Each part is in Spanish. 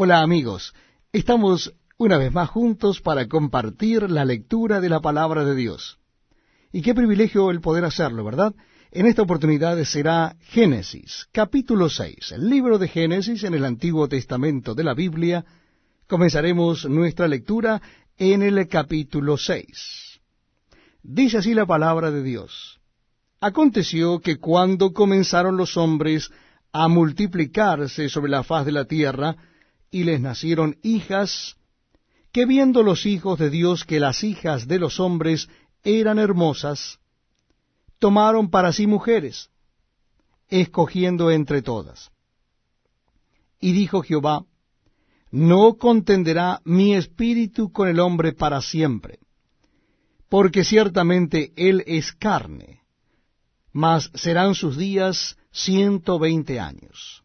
Hola amigos, estamos una vez más juntos para compartir la lectura de la palabra de Dios. Y qué privilegio el poder hacerlo, ¿verdad? En esta oportunidad será Génesis, capítulo 6, el libro de Génesis en el Antiguo Testamento de la Biblia. Comenzaremos nuestra lectura en el capítulo 6. Dice así la palabra de Dios. Aconteció que cuando comenzaron los hombres a multiplicarse sobre la faz de la tierra, y les nacieron hijas, que viendo los hijos de Dios que las hijas de los hombres eran hermosas, tomaron para sí mujeres, escogiendo entre todas. Y dijo Jehová, no contenderá mi espíritu con el hombre para siempre, porque ciertamente él es carne, mas serán sus días ciento veinte años.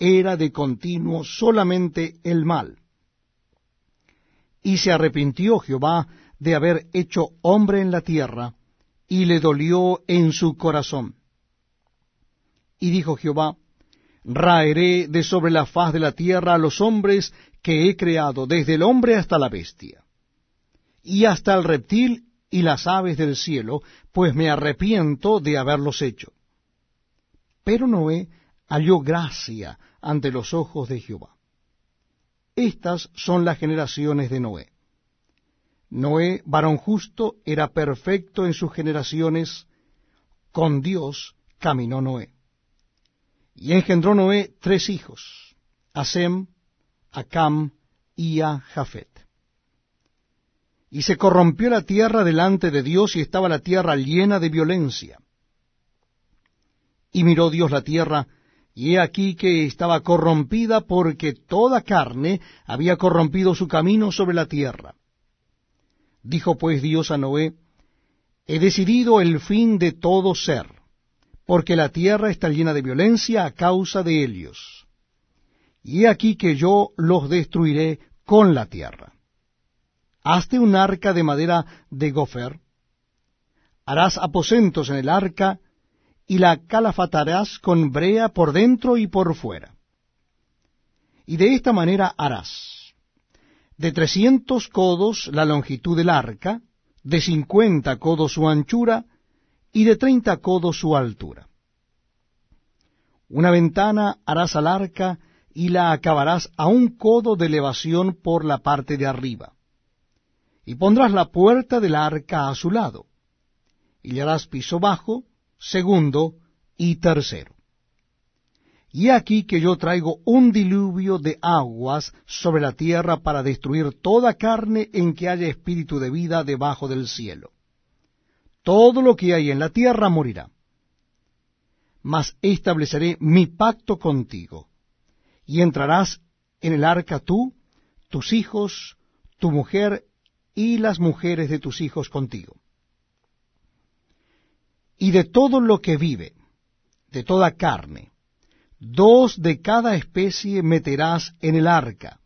era de continuo solamente el mal. Y se arrepintió Jehová de haber hecho hombre en la tierra, y le dolió en su corazón. Y dijo Jehová, Raeré de sobre la faz de la tierra a los hombres que he creado, desde el hombre hasta la bestia, y hasta el reptil y las aves del cielo, pues me arrepiento de haberlos hecho. Pero Noé halló gracia ante los ojos de Jehová. Estas son las generaciones de Noé. Noé, varón justo, era perfecto en sus generaciones, con Dios caminó Noé. Y engendró Noé tres hijos, a Sem, a Cam y a Jafet. Y se corrompió la tierra delante de Dios y estaba la tierra llena de violencia. Y miró Dios la tierra, y he aquí que estaba corrompida porque toda carne había corrompido su camino sobre la tierra. Dijo pues Dios a Noé, He decidido el fin de todo ser, porque la tierra está llena de violencia a causa de ellos. Y he aquí que yo los destruiré con la tierra. Hazte un arca de madera de gofer, harás aposentos en el arca, y la calafatarás con brea por dentro y por fuera. Y de esta manera harás de trescientos codos la longitud del arca, de cincuenta codos su anchura, y de treinta codos su altura. Una ventana harás al arca, y la acabarás a un codo de elevación por la parte de arriba. Y pondrás la puerta del arca a su lado, y le harás piso bajo, segundo y tercero. Y aquí que yo traigo un diluvio de aguas sobre la tierra para destruir toda carne en que haya espíritu de vida debajo del cielo. Todo lo que hay en la tierra morirá. Mas estableceré mi pacto contigo, y entrarás en el arca tú, tus hijos, tu mujer y las mujeres de tus hijos contigo y de todo lo que vive, de toda carne, dos de cada especie meterás en el arca,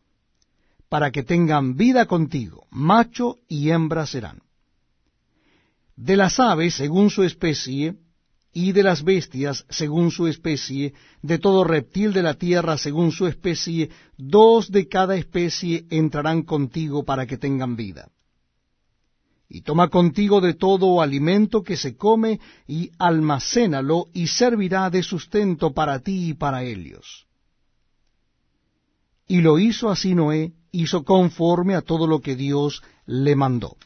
para que tengan vida contigo, macho y hembra serán. De las aves según su especie, y de las bestias según su especie, de todo reptil de la tierra según su especie, dos de cada especie entrarán contigo para que tengan vida y toma contigo de todo alimento que se come, y almacénalo, y servirá de sustento para ti y para ellos. Y lo hizo así Noé, hizo conforme a todo lo que Dios le mandó.